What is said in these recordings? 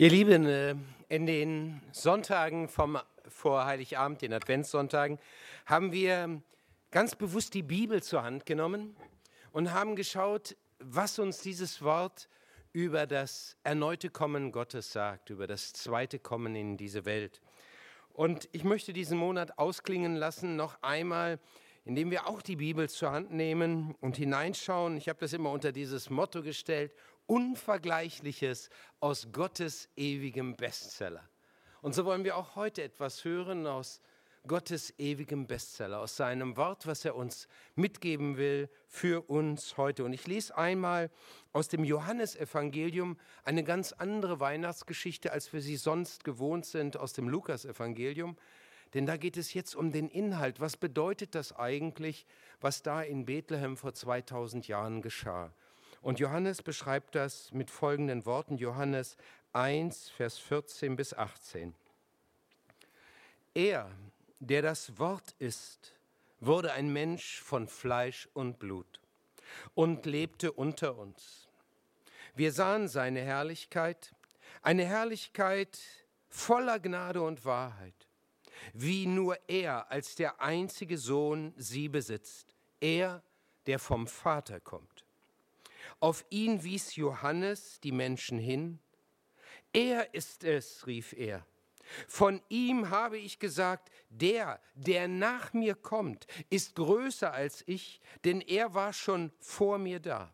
Ihr Lieben, äh, in den Sonntagen vom vor Heiligabend, den Adventssonntagen, haben wir ganz bewusst die Bibel zur Hand genommen und haben geschaut, was uns dieses Wort über das erneute Kommen Gottes sagt, über das zweite Kommen in diese Welt. Und ich möchte diesen Monat ausklingen lassen, noch einmal, indem wir auch die Bibel zur Hand nehmen und hineinschauen. Ich habe das immer unter dieses Motto gestellt, Unvergleichliches aus Gottes ewigem Bestseller. Und so wollen wir auch heute etwas hören aus Gottes ewigem Bestseller, aus seinem Wort, was er uns mitgeben will für uns heute. Und ich lese einmal aus dem Johannesevangelium eine ganz andere Weihnachtsgeschichte, als wir sie sonst gewohnt sind, aus dem Lukasevangelium. Denn da geht es jetzt um den Inhalt. Was bedeutet das eigentlich, was da in Bethlehem vor 2000 Jahren geschah? Und Johannes beschreibt das mit folgenden Worten, Johannes 1, Vers 14 bis 18. Er, der das Wort ist, wurde ein Mensch von Fleisch und Blut und lebte unter uns. Wir sahen seine Herrlichkeit, eine Herrlichkeit voller Gnade und Wahrheit, wie nur er als der einzige Sohn sie besitzt, er, der vom Vater kommt. Auf ihn wies Johannes die Menschen hin. Er ist es, rief er, von ihm habe ich gesagt, der, der nach mir kommt, ist größer als ich, denn er war schon vor mir da.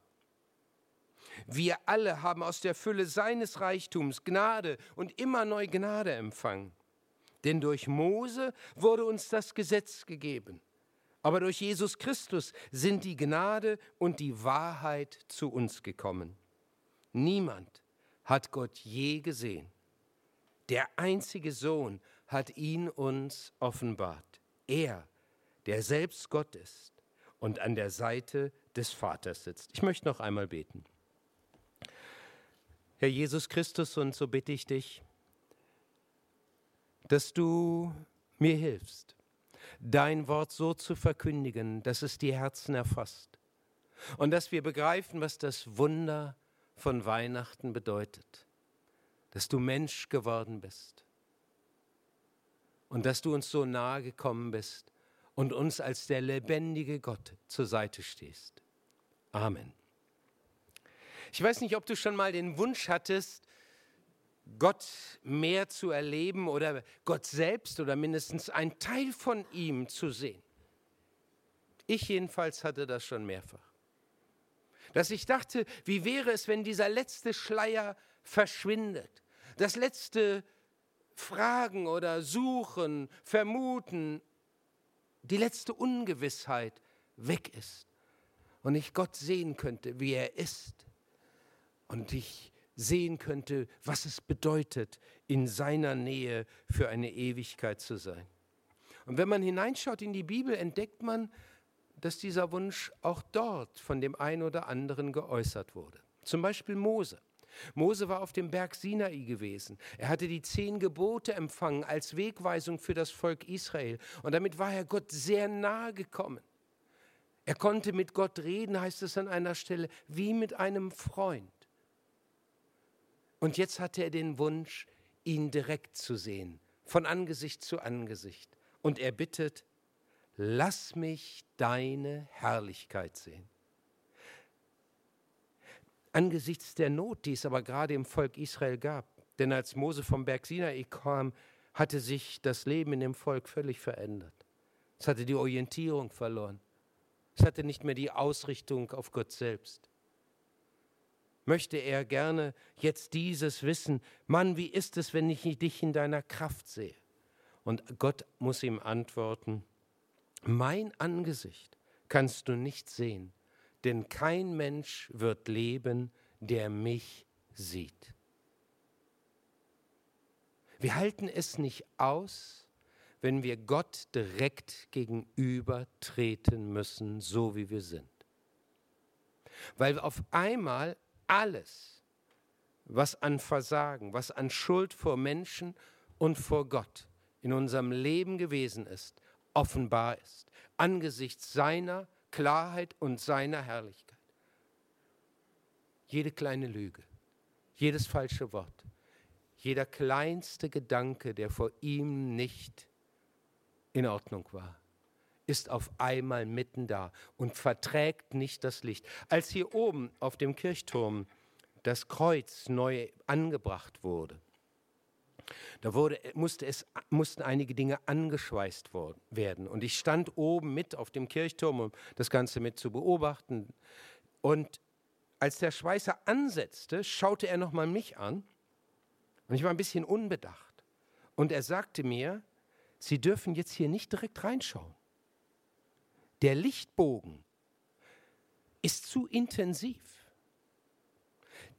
Wir alle haben aus der Fülle seines Reichtums Gnade und immer neu Gnade empfangen. Denn durch Mose wurde uns das Gesetz gegeben. Aber durch Jesus Christus sind die Gnade und die Wahrheit zu uns gekommen. Niemand hat Gott je gesehen. Der einzige Sohn hat ihn uns offenbart. Er, der selbst Gott ist und an der Seite des Vaters sitzt. Ich möchte noch einmal beten. Herr Jesus Christus, und so bitte ich dich, dass du mir hilfst, dein Wort so zu verkündigen, dass es die Herzen erfasst und dass wir begreifen, was das Wunder von Weihnachten bedeutet dass du Mensch geworden bist und dass du uns so nahe gekommen bist und uns als der lebendige Gott zur Seite stehst. Amen. Ich weiß nicht, ob du schon mal den Wunsch hattest, Gott mehr zu erleben oder Gott selbst oder mindestens ein Teil von ihm zu sehen. Ich jedenfalls hatte das schon mehrfach. Dass ich dachte, wie wäre es, wenn dieser letzte Schleier verschwindet das letzte Fragen oder Suchen, Vermuten, die letzte Ungewissheit weg ist und ich Gott sehen könnte, wie er ist und ich sehen könnte, was es bedeutet, in seiner Nähe für eine Ewigkeit zu sein. Und wenn man hineinschaut in die Bibel, entdeckt man, dass dieser Wunsch auch dort von dem einen oder anderen geäußert wurde. Zum Beispiel Mose. Mose war auf dem Berg Sinai gewesen. Er hatte die zehn Gebote empfangen als Wegweisung für das Volk Israel. Und damit war er Gott sehr nahe gekommen. Er konnte mit Gott reden, heißt es an einer Stelle, wie mit einem Freund. Und jetzt hatte er den Wunsch, ihn direkt zu sehen, von Angesicht zu Angesicht. Und er bittet, lass mich deine Herrlichkeit sehen angesichts der Not, die es aber gerade im Volk Israel gab. Denn als Mose vom Berg Sinai kam, hatte sich das Leben in dem Volk völlig verändert. Es hatte die Orientierung verloren. Es hatte nicht mehr die Ausrichtung auf Gott selbst. Möchte er gerne jetzt dieses wissen, Mann, wie ist es, wenn ich dich in deiner Kraft sehe? Und Gott muss ihm antworten, mein Angesicht kannst du nicht sehen, denn kein Mensch wird leben, der mich sieht. Wir halten es nicht aus, wenn wir Gott direkt gegenüber treten müssen, so wie wir sind. Weil auf einmal alles, was an Versagen, was an Schuld vor Menschen und vor Gott in unserem Leben gewesen ist, offenbar ist, angesichts seiner Klarheit und seiner Herrlichkeit. Jede kleine Lüge, jedes falsche Wort, jeder kleinste Gedanke, der vor ihm nicht in Ordnung war, ist auf einmal mitten da und verträgt nicht das Licht. Als hier oben auf dem Kirchturm das Kreuz neu angebracht wurde, da wurde, musste es, mussten einige Dinge angeschweißt worden, werden. Und ich stand oben mit auf dem Kirchturm, um das Ganze mit zu beobachten. Und als der Schweißer ansetzte, schaute er nochmal mich an. Und ich war ein bisschen unbedacht. Und er sagte mir, Sie dürfen jetzt hier nicht direkt reinschauen. Der Lichtbogen ist zu intensiv.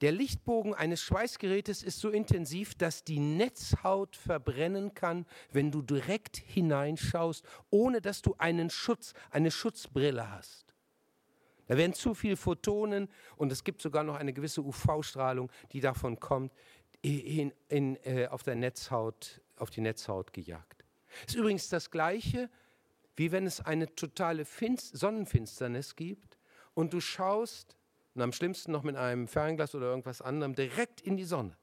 Der Lichtbogen eines Schweißgerätes ist so intensiv, dass die Netzhaut verbrennen kann, wenn du direkt hineinschaust, ohne dass du einen Schutz, eine Schutzbrille hast. Da werden zu viele Photonen und es gibt sogar noch eine gewisse UV-Strahlung, die davon kommt, in, in, äh, auf, der Netzhaut, auf die Netzhaut gejagt. Ist übrigens das Gleiche, wie wenn es eine totale Finst Sonnenfinsternis gibt und du schaust, und am schlimmsten noch mit einem Fernglas oder irgendwas anderem, direkt in die Sonne.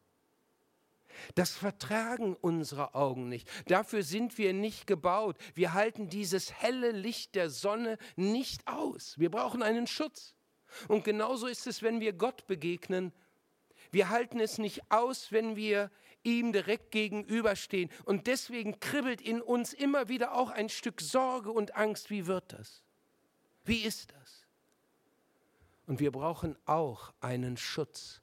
Das vertragen unsere Augen nicht. Dafür sind wir nicht gebaut. Wir halten dieses helle Licht der Sonne nicht aus. Wir brauchen einen Schutz. Und genauso ist es, wenn wir Gott begegnen. Wir halten es nicht aus, wenn wir ihm direkt gegenüberstehen. Und deswegen kribbelt in uns immer wieder auch ein Stück Sorge und Angst. Wie wird das? Wie ist das? Und wir brauchen auch einen Schutz.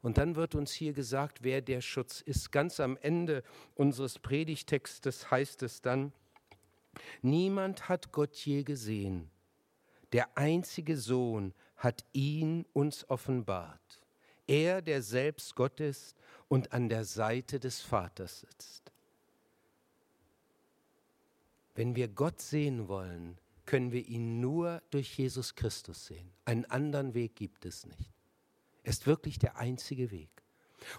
Und dann wird uns hier gesagt, wer der Schutz ist. Ganz am Ende unseres Predigtextes heißt es dann, niemand hat Gott je gesehen. Der einzige Sohn hat ihn uns offenbart. Er, der selbst Gott ist und an der Seite des Vaters sitzt. Wenn wir Gott sehen wollen, können wir ihn nur durch Jesus Christus sehen. Einen anderen Weg gibt es nicht. Er ist wirklich der einzige Weg.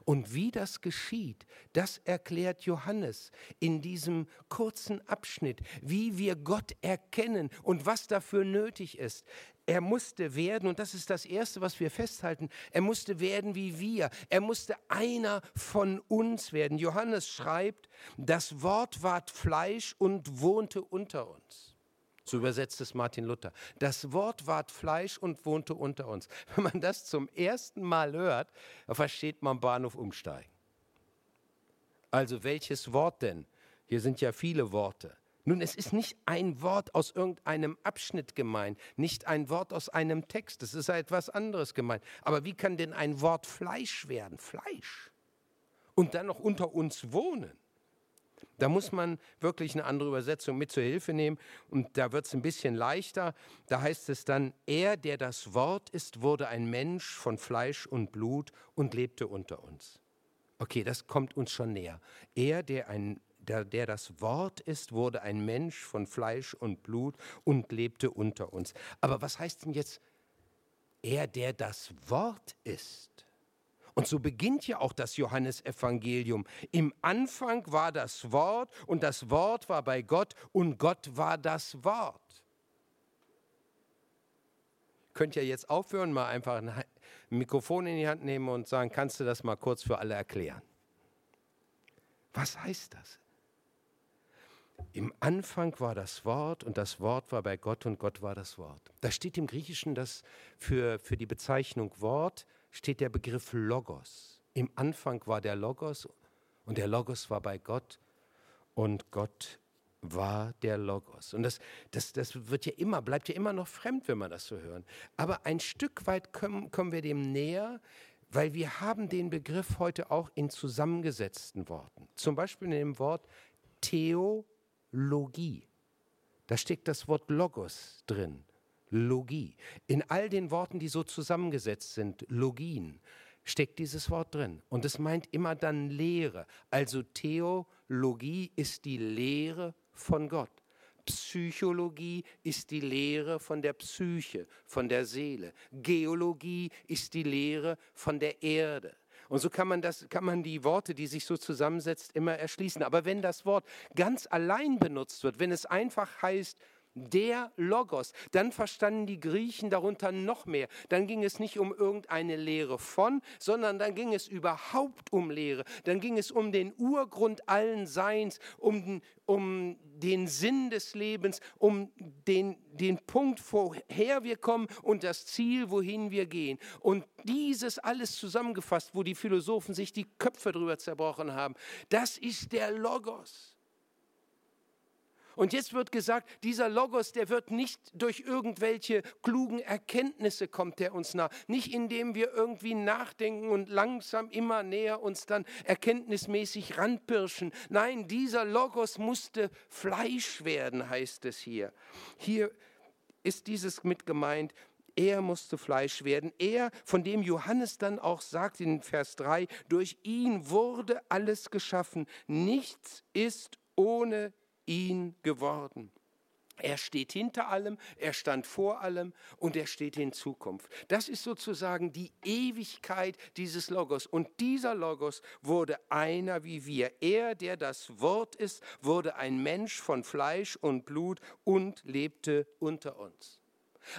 Und wie das geschieht, das erklärt Johannes in diesem kurzen Abschnitt, wie wir Gott erkennen und was dafür nötig ist. Er musste werden, und das ist das Erste, was wir festhalten, er musste werden wie wir. Er musste einer von uns werden. Johannes schreibt, das Wort ward Fleisch und wohnte unter uns. So übersetzt es Martin Luther. Das Wort ward Fleisch und wohnte unter uns. Wenn man das zum ersten Mal hört, versteht man Bahnhof umsteigen. Also welches Wort denn? Hier sind ja viele Worte. Nun, es ist nicht ein Wort aus irgendeinem Abschnitt gemeint, nicht ein Wort aus einem Text, es ist etwas anderes gemeint. Aber wie kann denn ein Wort Fleisch werden? Fleisch. Und dann noch unter uns wohnen. Da muss man wirklich eine andere Übersetzung mit zur Hilfe nehmen und da wird es ein bisschen leichter. Da heißt es dann, er, der das Wort ist, wurde ein Mensch von Fleisch und Blut und lebte unter uns. Okay, das kommt uns schon näher. Er, der, ein, der, der das Wort ist, wurde ein Mensch von Fleisch und Blut und lebte unter uns. Aber was heißt denn jetzt, er, der das Wort ist? Und so beginnt ja auch das Johannesevangelium. Im Anfang war das Wort und das Wort war bei Gott und Gott war das Wort. Könnt ihr jetzt aufhören, mal einfach ein Mikrofon in die Hand nehmen und sagen, kannst du das mal kurz für alle erklären? Was heißt das? Im Anfang war das Wort und das Wort war bei Gott und Gott war das Wort. Da steht im Griechischen das für, für die Bezeichnung Wort steht der Begriff Logos. Im Anfang war der Logos und der Logos war bei Gott und Gott war der Logos. Und das, das, das wird ja immer, bleibt ja immer noch fremd, wenn wir das so hören. Aber ein Stück weit kommen, kommen wir dem näher, weil wir haben den Begriff heute auch in zusammengesetzten Worten. Zum Beispiel in dem Wort Theologie. Da steckt das Wort Logos drin. Logie. In all den Worten, die so zusammengesetzt sind, Logien, steckt dieses Wort drin. Und es meint immer dann Lehre. Also Theologie ist die Lehre von Gott. Psychologie ist die Lehre von der Psyche, von der Seele. Geologie ist die Lehre von der Erde. Und so kann man, das, kann man die Worte, die sich so zusammensetzt, immer erschließen. Aber wenn das Wort ganz allein benutzt wird, wenn es einfach heißt der Logos. Dann verstanden die Griechen darunter noch mehr. Dann ging es nicht um irgendeine Lehre von, sondern dann ging es überhaupt um Lehre. Dann ging es um den Urgrund allen Seins, um, um den Sinn des Lebens, um den, den Punkt, woher wir kommen und das Ziel, wohin wir gehen. Und dieses alles zusammengefasst, wo die Philosophen sich die Köpfe drüber zerbrochen haben, das ist der Logos. Und jetzt wird gesagt, dieser Logos, der wird nicht durch irgendwelche klugen Erkenntnisse kommt der uns nah. Nicht indem wir irgendwie nachdenken und langsam immer näher uns dann erkenntnismäßig ranpirschen. Nein, dieser Logos musste Fleisch werden, heißt es hier. Hier ist dieses mit gemeint, er musste Fleisch werden. Er, von dem Johannes dann auch sagt in Vers 3, durch ihn wurde alles geschaffen. Nichts ist ohne ihn geworden. Er steht hinter allem, er stand vor allem und er steht in Zukunft. Das ist sozusagen die Ewigkeit dieses Logos. Und dieser Logos wurde einer wie wir. Er, der das Wort ist, wurde ein Mensch von Fleisch und Blut und lebte unter uns.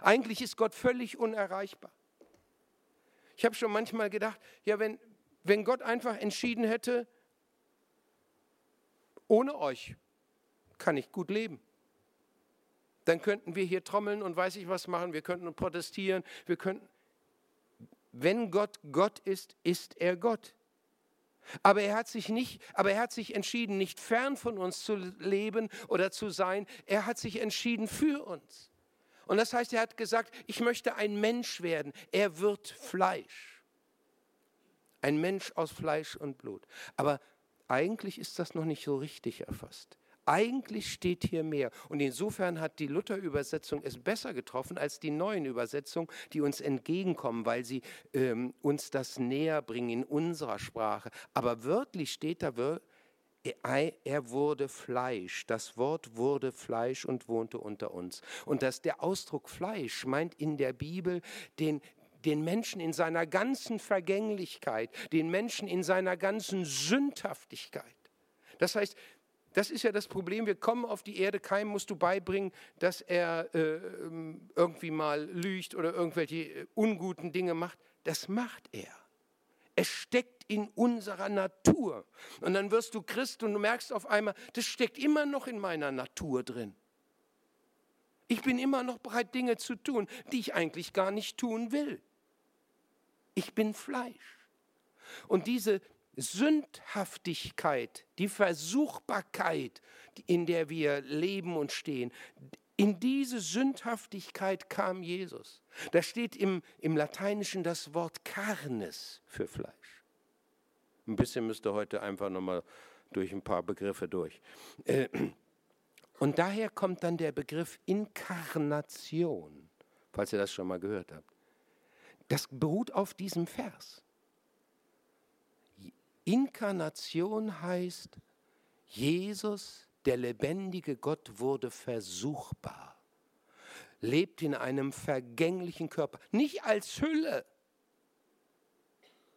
Eigentlich ist Gott völlig unerreichbar. Ich habe schon manchmal gedacht, ja, wenn, wenn Gott einfach entschieden hätte, ohne euch kann ich gut leben. Dann könnten wir hier trommeln und weiß ich was machen, wir könnten protestieren, wir könnten. Wenn Gott Gott ist, ist er Gott. Aber er hat sich nicht, aber er hat sich entschieden, nicht fern von uns zu leben oder zu sein. Er hat sich entschieden für uns. Und das heißt, er hat gesagt, ich möchte ein Mensch werden. Er wird Fleisch. Ein Mensch aus Fleisch und Blut. Aber eigentlich ist das noch nicht so richtig erfasst. Eigentlich steht hier mehr. Und insofern hat die Luther-Übersetzung es besser getroffen als die neuen Übersetzungen, die uns entgegenkommen, weil sie ähm, uns das näher bringen in unserer Sprache. Aber wörtlich steht da, er wurde Fleisch. Das Wort wurde Fleisch und wohnte unter uns. Und dass der Ausdruck Fleisch meint in der Bibel den, den Menschen in seiner ganzen Vergänglichkeit, den Menschen in seiner ganzen Sündhaftigkeit. Das heißt, das ist ja das Problem. Wir kommen auf die Erde, keinem musst du beibringen, dass er äh, irgendwie mal lügt oder irgendwelche äh, unguten Dinge macht. Das macht er. Es steckt in unserer Natur. Und dann wirst du Christ und du merkst auf einmal, das steckt immer noch in meiner Natur drin. Ich bin immer noch bereit, Dinge zu tun, die ich eigentlich gar nicht tun will. Ich bin Fleisch. Und diese Sündhaftigkeit, die Versuchbarkeit, in der wir leben und stehen, in diese Sündhaftigkeit kam Jesus. Da steht im, im Lateinischen das Wort Carnes für Fleisch. Ein bisschen müsst ihr heute einfach nochmal durch ein paar Begriffe durch. Äh, und daher kommt dann der Begriff Inkarnation, falls ihr das schon mal gehört habt. Das beruht auf diesem Vers. Inkarnation heißt, Jesus, der lebendige Gott, wurde versuchbar, lebt in einem vergänglichen Körper, nicht als Hülle.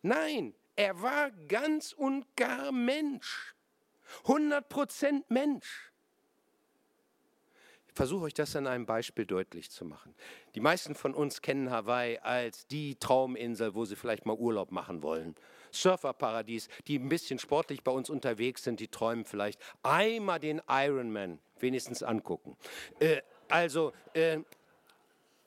Nein, er war ganz und gar Mensch, 100% Mensch. Ich versuche euch das an einem Beispiel deutlich zu machen. Die meisten von uns kennen Hawaii als die Trauminsel, wo sie vielleicht mal Urlaub machen wollen. Surferparadies, die ein bisschen sportlich bei uns unterwegs sind, die träumen vielleicht einmal den Ironman wenigstens angucken. Äh, also, äh,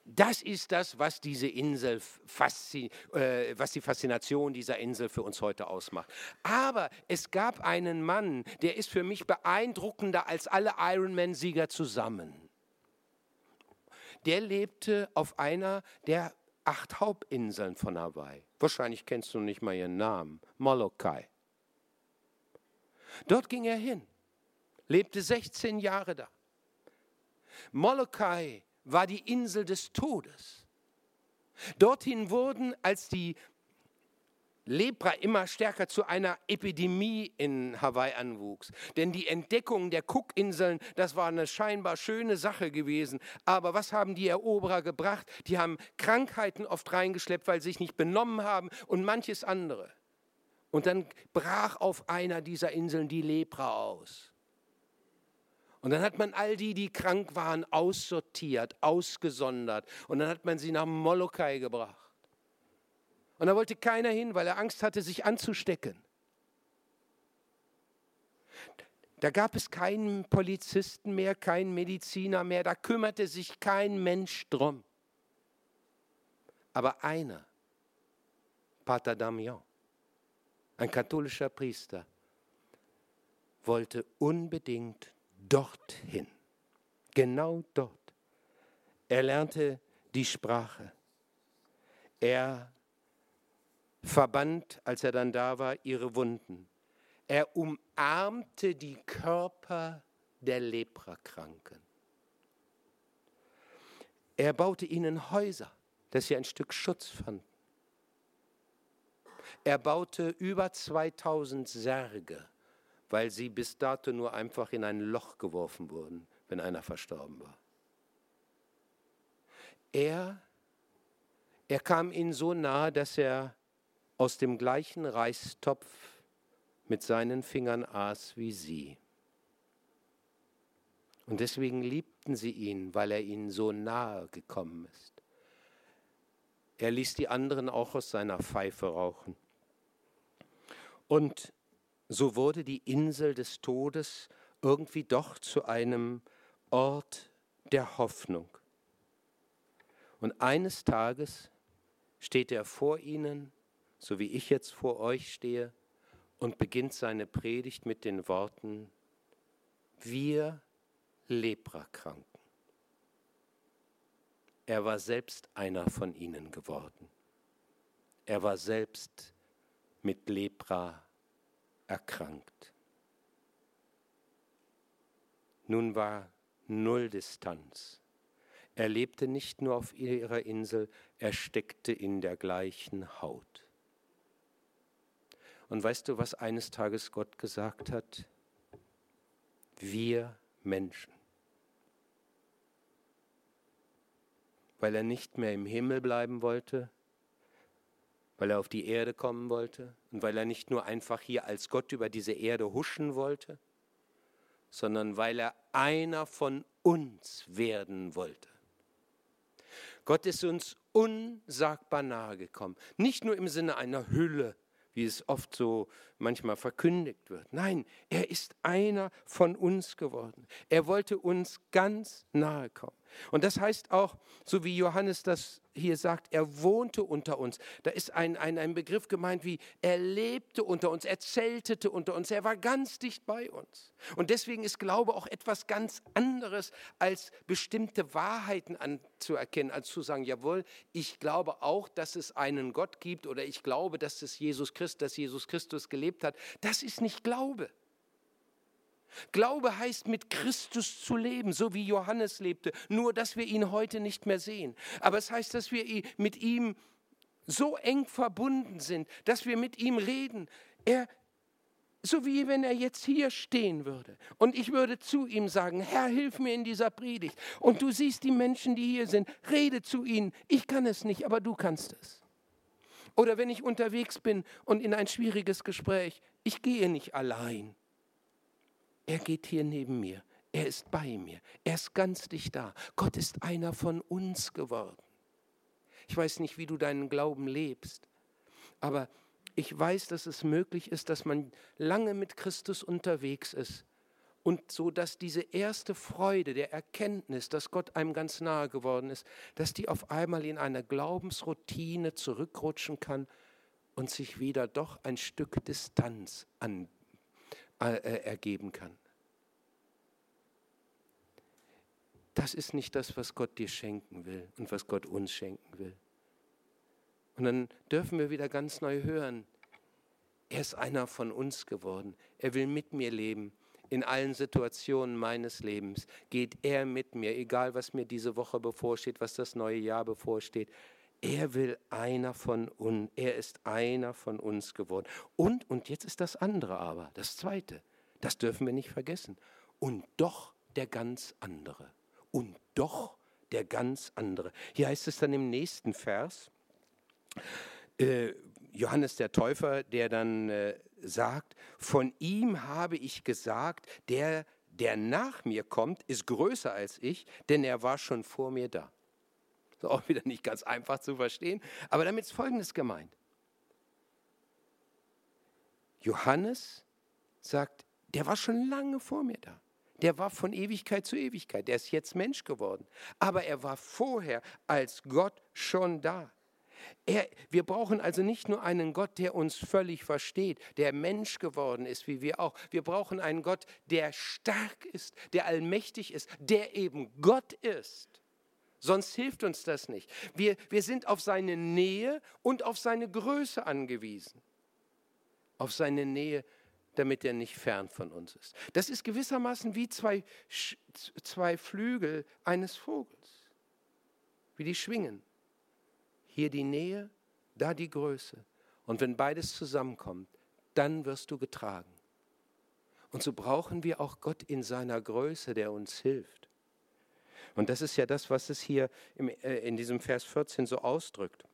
das ist das, was diese Insel, äh, was die Faszination dieser Insel für uns heute ausmacht. Aber es gab einen Mann, der ist für mich beeindruckender als alle Ironman-Sieger zusammen. Der lebte auf einer der acht Hauptinseln von Hawaii. Wahrscheinlich kennst du nicht mal ihren Namen. Molokai. Dort ging er hin, lebte 16 Jahre da. Molokai war die Insel des Todes. Dorthin wurden, als die Lepra immer stärker zu einer Epidemie in Hawaii anwuchs. Denn die Entdeckung der Cookinseln, das war eine scheinbar schöne Sache gewesen. Aber was haben die Eroberer gebracht? Die haben Krankheiten oft reingeschleppt, weil sie sich nicht benommen haben und manches andere. Und dann brach auf einer dieser Inseln die Lepra aus. Und dann hat man all die, die krank waren, aussortiert, ausgesondert. Und dann hat man sie nach Molokai gebracht. Und da wollte keiner hin, weil er Angst hatte, sich anzustecken. Da gab es keinen Polizisten mehr, keinen Mediziner mehr, da kümmerte sich kein Mensch drum. Aber einer, Pater Damian, ein katholischer Priester, wollte unbedingt dorthin, genau dort. Er lernte die Sprache. Er verband, als er dann da war, ihre Wunden. Er umarmte die Körper der Leprakranken. Er baute ihnen Häuser, dass sie ein Stück Schutz fanden. Er baute über 2000 Särge, weil sie bis dato nur einfach in ein Loch geworfen wurden, wenn einer verstorben war. Er, er kam ihnen so nahe, dass er aus dem gleichen Reistopf mit seinen Fingern aß wie sie. Und deswegen liebten sie ihn, weil er ihnen so nahe gekommen ist. Er ließ die anderen auch aus seiner Pfeife rauchen. Und so wurde die Insel des Todes irgendwie doch zu einem Ort der Hoffnung. Und eines Tages steht er vor ihnen, so wie ich jetzt vor euch stehe, und beginnt seine Predigt mit den Worten, wir Leprakranken. Er war selbst einer von ihnen geworden. Er war selbst mit Lepra erkrankt. Nun war null Distanz. Er lebte nicht nur auf ihrer Insel, er steckte in der gleichen Haut. Und weißt du, was eines Tages Gott gesagt hat? Wir Menschen. Weil er nicht mehr im Himmel bleiben wollte, weil er auf die Erde kommen wollte und weil er nicht nur einfach hier als Gott über diese Erde huschen wollte, sondern weil er einer von uns werden wollte. Gott ist uns unsagbar nahe gekommen, nicht nur im Sinne einer Hülle, wie es oft so manchmal verkündigt wird. Nein, er ist einer von uns geworden. Er wollte uns ganz nahe kommen. Und das heißt auch, so wie Johannes das hier sagt, er wohnte unter uns. Da ist ein, ein, ein Begriff gemeint wie, er lebte unter uns, er zeltete unter uns, er war ganz dicht bei uns. Und deswegen ist Glaube auch etwas ganz anderes, als bestimmte Wahrheiten anzuerkennen, als zu sagen, jawohl, ich glaube auch, dass es einen Gott gibt oder ich glaube, dass es Jesus Christus, dass Jesus Christus gelebt hat. Das ist nicht Glaube. Glaube heißt, mit Christus zu leben, so wie Johannes lebte, nur dass wir ihn heute nicht mehr sehen. Aber es heißt, dass wir mit ihm so eng verbunden sind, dass wir mit ihm reden. Er, so wie wenn er jetzt hier stehen würde und ich würde zu ihm sagen, Herr, hilf mir in dieser Predigt. Und du siehst die Menschen, die hier sind, rede zu ihnen. Ich kann es nicht, aber du kannst es. Oder wenn ich unterwegs bin und in ein schwieriges Gespräch, ich gehe nicht allein. Er geht hier neben mir. Er ist bei mir. Er ist ganz dicht da. Gott ist einer von uns geworden. Ich weiß nicht, wie du deinen Glauben lebst, aber ich weiß, dass es möglich ist, dass man lange mit Christus unterwegs ist und so, dass diese erste Freude der Erkenntnis, dass Gott einem ganz nahe geworden ist, dass die auf einmal in eine Glaubensroutine zurückrutschen kann und sich wieder doch ein Stück Distanz an, äh, ergeben kann. Das ist nicht das, was Gott dir schenken will und was Gott uns schenken will. Und dann dürfen wir wieder ganz neu hören, er ist einer von uns geworden. Er will mit mir leben. In allen Situationen meines Lebens geht er mit mir, egal was mir diese Woche bevorsteht, was das neue Jahr bevorsteht. Er will einer von uns, er ist einer von uns geworden. Und, und jetzt ist das andere aber, das zweite, das dürfen wir nicht vergessen. Und doch der ganz andere. Und doch der ganz andere. Hier heißt es dann im nächsten Vers, äh, Johannes der Täufer, der dann äh, sagt, von ihm habe ich gesagt, der der nach mir kommt, ist größer als ich, denn er war schon vor mir da. Ist auch wieder nicht ganz einfach zu verstehen, aber damit ist Folgendes gemeint. Johannes sagt, der war schon lange vor mir da. Der war von Ewigkeit zu Ewigkeit. Der ist jetzt Mensch geworden. Aber er war vorher als Gott schon da. Er, wir brauchen also nicht nur einen Gott, der uns völlig versteht, der Mensch geworden ist, wie wir auch. Wir brauchen einen Gott, der stark ist, der allmächtig ist, der eben Gott ist. Sonst hilft uns das nicht. Wir, wir sind auf seine Nähe und auf seine Größe angewiesen. Auf seine Nähe, damit er nicht fern von uns ist. Das ist gewissermaßen wie zwei, zwei Flügel eines Vogels, wie die schwingen. Hier die Nähe, da die Größe. Und wenn beides zusammenkommt, dann wirst du getragen. Und so brauchen wir auch Gott in seiner Größe, der uns hilft. Und das ist ja das, was es hier im, äh, in diesem Vers 14 so ausdrückt.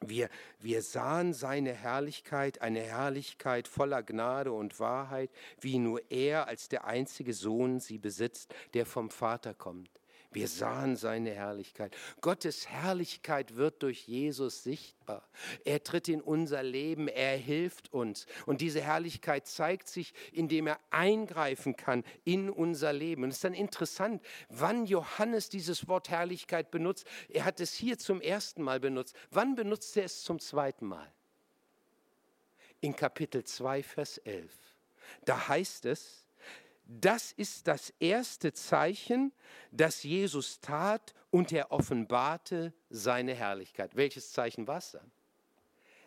Wir, wir sahen seine Herrlichkeit, eine Herrlichkeit voller Gnade und Wahrheit, wie nur er als der einzige Sohn sie besitzt, der vom Vater kommt. Wir sahen seine Herrlichkeit. Gottes Herrlichkeit wird durch Jesus sichtbar. Er tritt in unser Leben, er hilft uns. Und diese Herrlichkeit zeigt sich, indem er eingreifen kann in unser Leben. Und es ist dann interessant, wann Johannes dieses Wort Herrlichkeit benutzt. Er hat es hier zum ersten Mal benutzt. Wann benutzt er es zum zweiten Mal? In Kapitel 2, Vers 11. Da heißt es, das ist das erste Zeichen, das Jesus tat und er offenbarte seine Herrlichkeit. Welches Zeichen war es dann?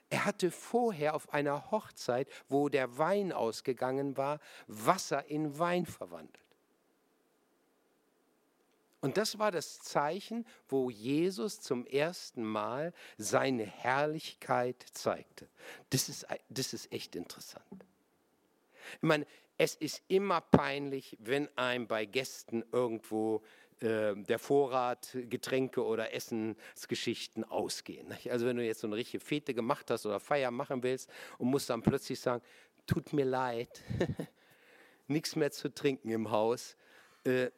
Er hatte vorher auf einer Hochzeit, wo der Wein ausgegangen war, Wasser in Wein verwandelt. Und das war das Zeichen, wo Jesus zum ersten Mal seine Herrlichkeit zeigte. Das ist, das ist echt interessant. Ich meine, es ist immer peinlich, wenn einem bei Gästen irgendwo äh, der Vorrat, Getränke oder Essensgeschichten ausgehen. Also wenn du jetzt so eine richtige Fete gemacht hast oder Feier machen willst und musst dann plötzlich sagen, tut mir leid, nichts mehr zu trinken im Haus. Äh,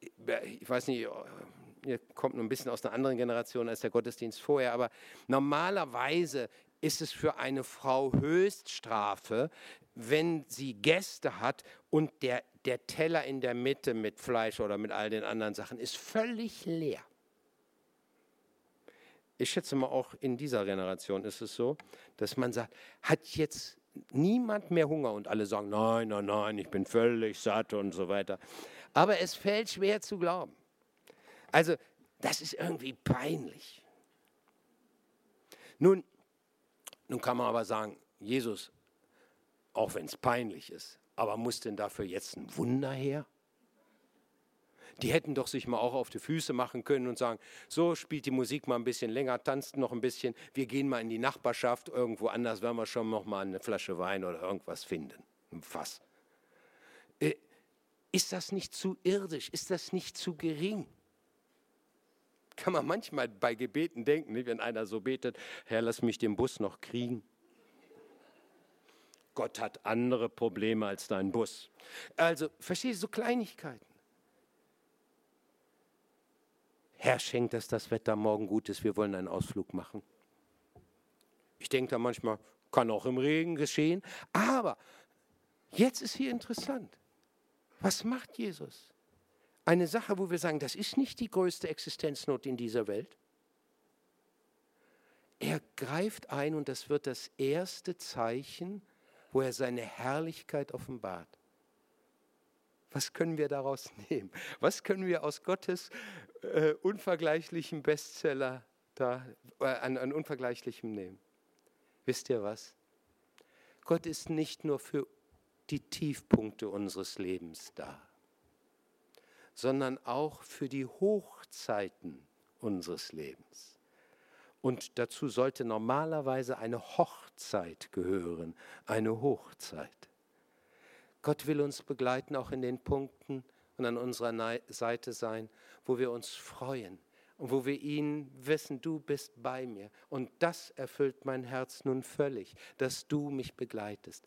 ich weiß nicht, ihr kommt nur ein bisschen aus einer anderen Generation als der Gottesdienst vorher, aber normalerweise ist es für eine Frau Höchststrafe, wenn sie Gäste hat und der, der Teller in der Mitte mit Fleisch oder mit all den anderen Sachen ist völlig leer. Ich schätze mal, auch in dieser Generation ist es so, dass man sagt, hat jetzt niemand mehr Hunger und alle sagen, nein, nein, nein, ich bin völlig satt und so weiter. Aber es fällt schwer zu glauben. Also, das ist irgendwie peinlich. Nun, nun kann man aber sagen, Jesus, auch wenn es peinlich ist, aber muss denn dafür jetzt ein Wunder her? Die hätten doch sich mal auch auf die Füße machen können und sagen, so spielt die Musik mal ein bisschen länger, tanzt noch ein bisschen, wir gehen mal in die Nachbarschaft, irgendwo anders werden wir schon noch mal eine Flasche Wein oder irgendwas finden. Ein Fass. Äh, ist das nicht zu irdisch? Ist das nicht zu gering? Kann man manchmal bei Gebeten denken, wenn einer so betet, Herr, lass mich den Bus noch kriegen. Gott hat andere Probleme als dein Bus. Also, verstehst du, so Kleinigkeiten. Herr, schenkt, dass das Wetter morgen gut ist, wir wollen einen Ausflug machen. Ich denke da manchmal, kann auch im Regen geschehen, aber jetzt ist hier interessant. Was macht Jesus? Eine Sache, wo wir sagen, das ist nicht die größte Existenznot in dieser Welt. Er greift ein und das wird das erste Zeichen, wo er seine Herrlichkeit offenbart. Was können wir daraus nehmen? Was können wir aus Gottes äh, unvergleichlichen Bestseller da, äh, an, an unvergleichlichem nehmen? Wisst ihr was? Gott ist nicht nur für die Tiefpunkte unseres Lebens da sondern auch für die Hochzeiten unseres Lebens. Und dazu sollte normalerweise eine Hochzeit gehören, eine Hochzeit. Gott will uns begleiten, auch in den Punkten und an unserer Seite sein, wo wir uns freuen und wo wir ihn wissen, du bist bei mir. Und das erfüllt mein Herz nun völlig, dass du mich begleitest.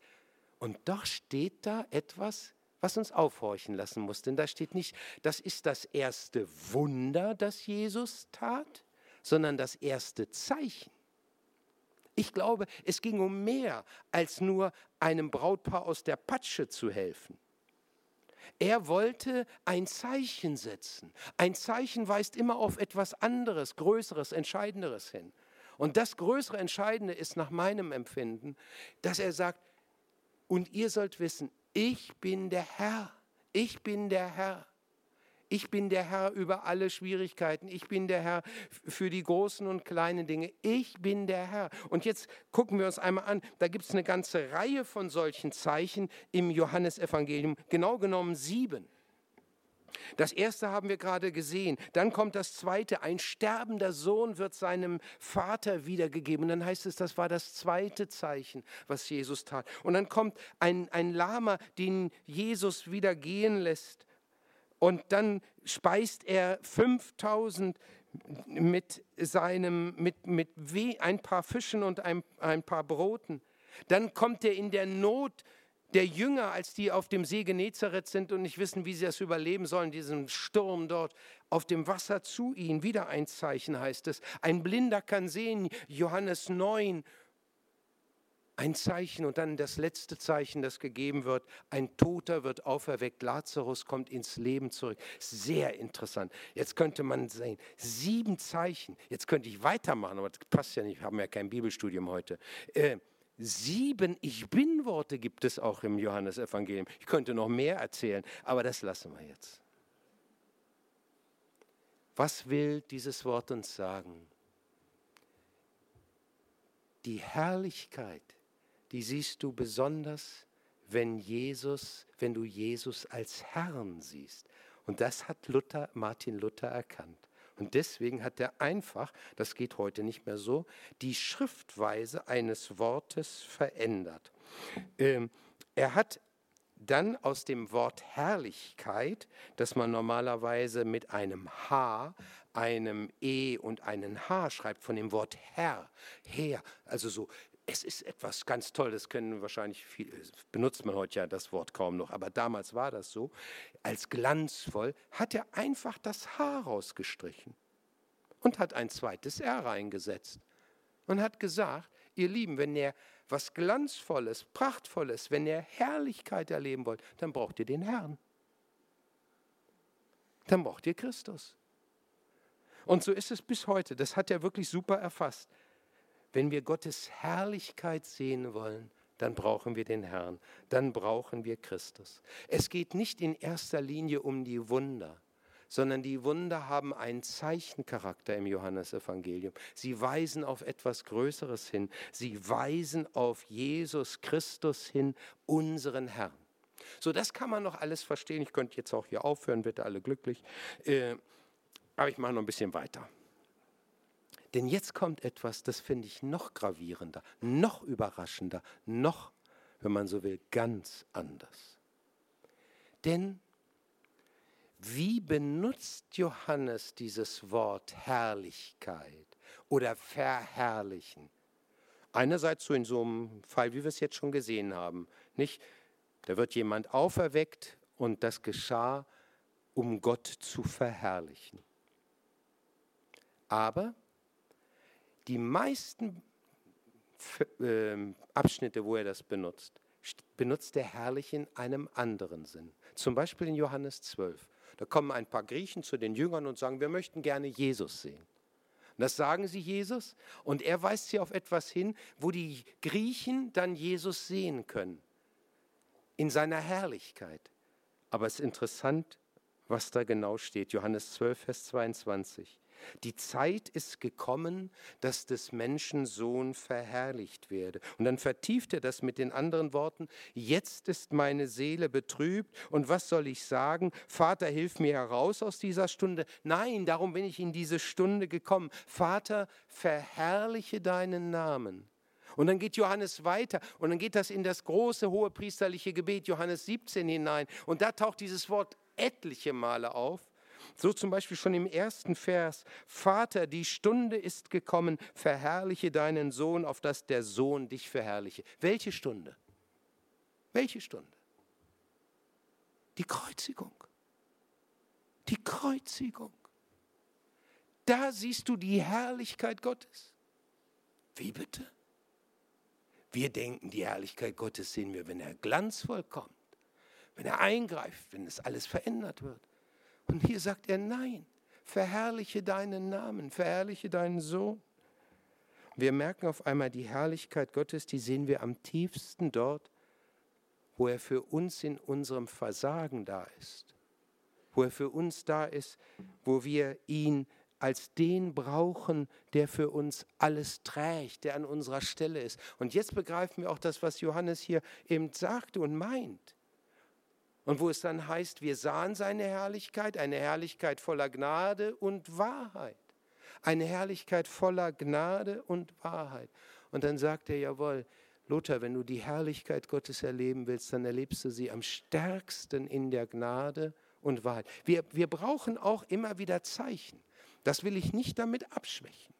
Und doch steht da etwas, was uns aufhorchen lassen muss. Denn da steht nicht, das ist das erste Wunder, das Jesus tat, sondern das erste Zeichen. Ich glaube, es ging um mehr als nur einem Brautpaar aus der Patsche zu helfen. Er wollte ein Zeichen setzen. Ein Zeichen weist immer auf etwas anderes, Größeres, Entscheidenderes hin. Und das größere Entscheidende ist nach meinem Empfinden, dass er sagt, und ihr sollt wissen, ich bin der Herr. Ich bin der Herr. Ich bin der Herr über alle Schwierigkeiten. Ich bin der Herr für die großen und kleinen Dinge. Ich bin der Herr. Und jetzt gucken wir uns einmal an. Da gibt es eine ganze Reihe von solchen Zeichen im Johannesevangelium. Genau genommen sieben. Das erste haben wir gerade gesehen. Dann kommt das zweite. Ein sterbender Sohn wird seinem Vater wiedergegeben. Und dann heißt es, das war das zweite Zeichen, was Jesus tat. Und dann kommt ein, ein Lama, den Jesus wieder gehen lässt. Und dann speist er 5000 mit seinem, mit, mit ein paar Fischen und ein, ein paar Broten. Dann kommt er in der Not der Jünger, als die auf dem See Genezareth sind und nicht wissen, wie sie das überleben sollen, diesen Sturm dort, auf dem Wasser zu ihnen. Wieder ein Zeichen heißt es. Ein Blinder kann sehen, Johannes 9 ein Zeichen und dann das letzte Zeichen, das gegeben wird. Ein Toter wird auferweckt, Lazarus kommt ins Leben zurück. Sehr interessant. Jetzt könnte man sehen, sieben Zeichen. Jetzt könnte ich weitermachen, aber das passt ja nicht, wir haben ja kein Bibelstudium heute. Äh, sieben Ich Bin-Worte gibt es auch im Johannesevangelium. Ich könnte noch mehr erzählen, aber das lassen wir jetzt. Was will dieses Wort uns sagen? Die Herrlichkeit die siehst du besonders, wenn Jesus, wenn du Jesus als Herrn siehst. Und das hat Luther, Martin Luther erkannt. Und deswegen hat er einfach, das geht heute nicht mehr so, die Schriftweise eines Wortes verändert. Ähm, er hat dann aus dem Wort Herrlichkeit, das man normalerweise mit einem H, einem E und einem H schreibt, von dem Wort Herr, Herr, also so es ist etwas ganz Tolles, können wahrscheinlich viel, benutzt man heute ja das Wort kaum noch, aber damals war das so. Als glanzvoll hat er einfach das Haar rausgestrichen und hat ein zweites R reingesetzt und hat gesagt, ihr Lieben, wenn ihr was Glanzvolles, Prachtvolles, wenn ihr Herrlichkeit erleben wollt, dann braucht ihr den Herrn. Dann braucht ihr Christus. Und so ist es bis heute. Das hat er wirklich super erfasst. Wenn wir Gottes Herrlichkeit sehen wollen, dann brauchen wir den Herrn, dann brauchen wir Christus. Es geht nicht in erster Linie um die Wunder, sondern die Wunder haben einen Zeichencharakter im Johannesevangelium. Sie weisen auf etwas Größeres hin. Sie weisen auf Jesus Christus hin, unseren Herrn. So, das kann man noch alles verstehen. Ich könnte jetzt auch hier aufhören, bitte alle glücklich. Äh, aber ich mache noch ein bisschen weiter. Denn jetzt kommt etwas, das finde ich noch gravierender, noch überraschender, noch, wenn man so will, ganz anders. Denn wie benutzt Johannes dieses Wort Herrlichkeit oder verherrlichen? Einerseits so in so einem Fall, wie wir es jetzt schon gesehen haben, nicht? Da wird jemand auferweckt und das geschah, um Gott zu verherrlichen. Aber die meisten ähm, Abschnitte, wo er das benutzt, benutzt er herrlich in einem anderen Sinn. Zum Beispiel in Johannes 12. Da kommen ein paar Griechen zu den Jüngern und sagen, wir möchten gerne Jesus sehen. Und das sagen sie Jesus und er weist sie auf etwas hin, wo die Griechen dann Jesus sehen können. In seiner Herrlichkeit. Aber es ist interessant, was da genau steht. Johannes 12, Vers 22. Die Zeit ist gekommen, dass des Menschen Sohn verherrlicht werde. Und dann vertieft er das mit den anderen Worten, jetzt ist meine Seele betrübt und was soll ich sagen? Vater, hilf mir heraus aus dieser Stunde. Nein, darum bin ich in diese Stunde gekommen. Vater, verherrliche deinen Namen. Und dann geht Johannes weiter und dann geht das in das große hohe priesterliche Gebet Johannes 17 hinein und da taucht dieses Wort etliche Male auf. So zum Beispiel schon im ersten Vers, Vater, die Stunde ist gekommen, verherrliche deinen Sohn, auf dass der Sohn dich verherrliche. Welche Stunde? Welche Stunde? Die Kreuzigung. Die Kreuzigung. Da siehst du die Herrlichkeit Gottes. Wie bitte? Wir denken, die Herrlichkeit Gottes sehen wir, wenn er glanzvoll kommt, wenn er eingreift, wenn es alles verändert wird. Und hier sagt er, nein, verherrliche deinen Namen, verherrliche deinen Sohn. Wir merken auf einmal die Herrlichkeit Gottes, die sehen wir am tiefsten dort, wo er für uns in unserem Versagen da ist, wo er für uns da ist, wo wir ihn als den brauchen, der für uns alles trägt, der an unserer Stelle ist. Und jetzt begreifen wir auch das, was Johannes hier eben sagte und meint. Und wo es dann heißt, wir sahen seine Herrlichkeit, eine Herrlichkeit voller Gnade und Wahrheit. Eine Herrlichkeit voller Gnade und Wahrheit. Und dann sagt er, jawohl, Lothar, wenn du die Herrlichkeit Gottes erleben willst, dann erlebst du sie am stärksten in der Gnade und Wahrheit. Wir, wir brauchen auch immer wieder Zeichen. Das will ich nicht damit abschwächen.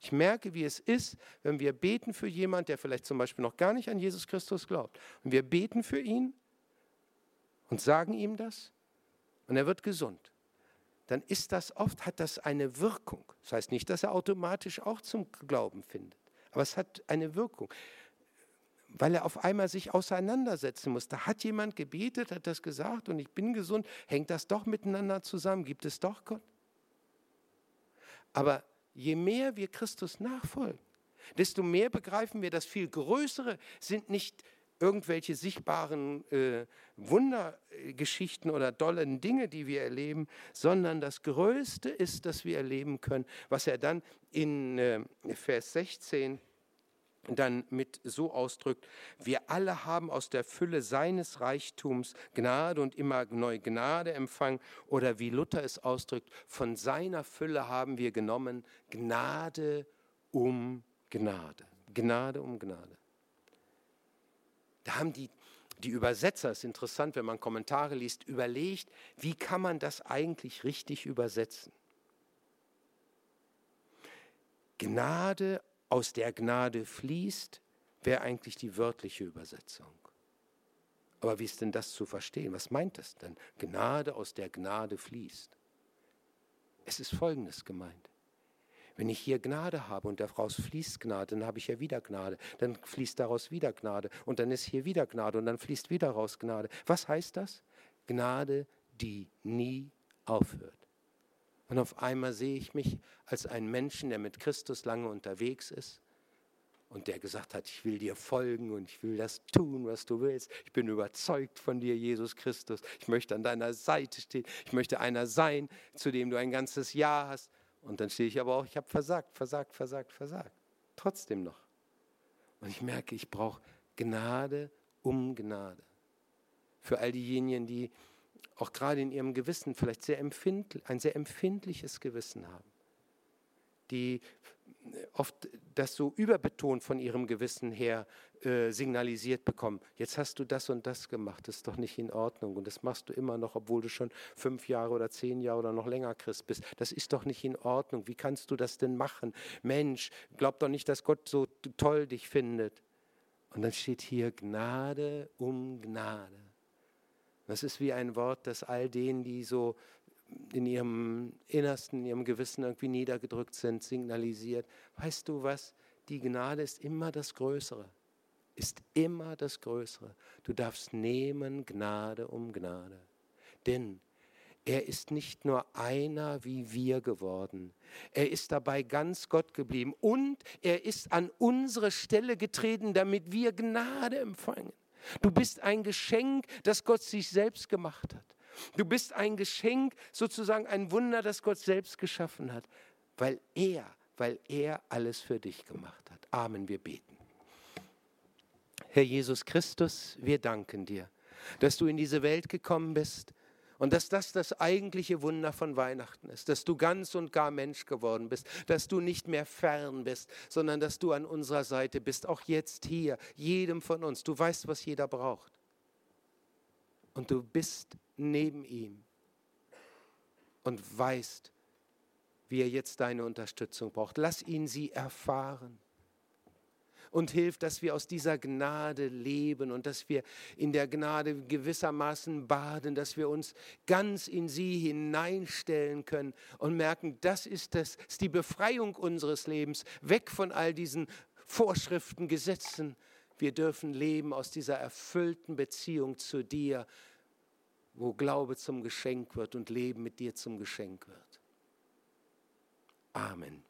Ich merke, wie es ist, wenn wir beten für jemanden, der vielleicht zum Beispiel noch gar nicht an Jesus Christus glaubt. Und wir beten für ihn und sagen ihm das und er wird gesund. Dann ist das oft, hat das eine Wirkung. Das heißt nicht, dass er automatisch auch zum Glauben findet. Aber es hat eine Wirkung weil er auf einmal sich auseinandersetzen muss. Da hat jemand gebetet, hat das gesagt und ich bin gesund. Hängt das doch miteinander zusammen? Gibt es doch Gott? Aber je mehr wir Christus nachfolgen, desto mehr begreifen wir, das viel Größere sind nicht irgendwelche sichtbaren äh, Wundergeschichten oder dollen Dinge, die wir erleben, sondern das Größte ist, dass wir erleben können, was er dann in äh, Vers 16 dann mit so ausdrückt, wir alle haben aus der Fülle seines Reichtums Gnade und immer neu Gnade empfangen oder wie Luther es ausdrückt, von seiner Fülle haben wir genommen Gnade um Gnade. Gnade um Gnade. Da haben die, die Übersetzer, es ist interessant, wenn man Kommentare liest, überlegt, wie kann man das eigentlich richtig übersetzen? Gnade aus der Gnade fließt, wäre eigentlich die wörtliche Übersetzung. Aber wie ist denn das zu verstehen? Was meint das denn? Gnade aus der Gnade fließt. Es ist Folgendes gemeint. Wenn ich hier Gnade habe und daraus fließt Gnade, dann habe ich ja wieder Gnade. Dann fließt daraus wieder Gnade und dann ist hier wieder Gnade und dann fließt wieder raus Gnade. Was heißt das? Gnade, die nie aufhört. Und auf einmal sehe ich mich als einen Menschen, der mit Christus lange unterwegs ist und der gesagt hat, ich will dir folgen und ich will das tun, was du willst. Ich bin überzeugt von dir, Jesus Christus. Ich möchte an deiner Seite stehen. Ich möchte einer sein, zu dem du ein ganzes Jahr hast. Und dann stehe ich aber auch, ich habe versagt, versagt, versagt, versagt. Trotzdem noch. Und ich merke, ich brauche Gnade um Gnade. Für all diejenigen, die auch gerade in ihrem Gewissen vielleicht sehr ein sehr empfindliches Gewissen haben, die oft das so überbetont von ihrem Gewissen her äh, signalisiert bekommen. Jetzt hast du das und das gemacht, das ist doch nicht in Ordnung und das machst du immer noch, obwohl du schon fünf Jahre oder zehn Jahre oder noch länger Christ bist. Das ist doch nicht in Ordnung. Wie kannst du das denn machen? Mensch, glaub doch nicht, dass Gott so toll dich findet. Und dann steht hier Gnade um Gnade. Das ist wie ein Wort, das all denen, die so in ihrem Innersten, in ihrem Gewissen irgendwie niedergedrückt sind, signalisiert. Weißt du was? Die Gnade ist immer das Größere. Ist immer das Größere. Du darfst nehmen Gnade um Gnade. Denn er ist nicht nur einer wie wir geworden. Er ist dabei ganz Gott geblieben. Und er ist an unsere Stelle getreten, damit wir Gnade empfangen. Du bist ein Geschenk, das Gott sich selbst gemacht hat. Du bist ein Geschenk, sozusagen ein Wunder, das Gott selbst geschaffen hat, weil er, weil er alles für dich gemacht hat. Amen, wir beten. Herr Jesus Christus, wir danken dir, dass du in diese Welt gekommen bist, und dass das das eigentliche Wunder von Weihnachten ist, dass du ganz und gar Mensch geworden bist, dass du nicht mehr fern bist, sondern dass du an unserer Seite bist, auch jetzt hier, jedem von uns. Du weißt, was jeder braucht. Und du bist neben ihm und weißt, wie er jetzt deine Unterstützung braucht. Lass ihn sie erfahren. Und hilf, dass wir aus dieser Gnade leben und dass wir in der Gnade gewissermaßen baden, dass wir uns ganz in sie hineinstellen können und merken, das ist, das ist die Befreiung unseres Lebens, weg von all diesen Vorschriften, Gesetzen. Wir dürfen leben aus dieser erfüllten Beziehung zu dir, wo Glaube zum Geschenk wird und Leben mit dir zum Geschenk wird. Amen.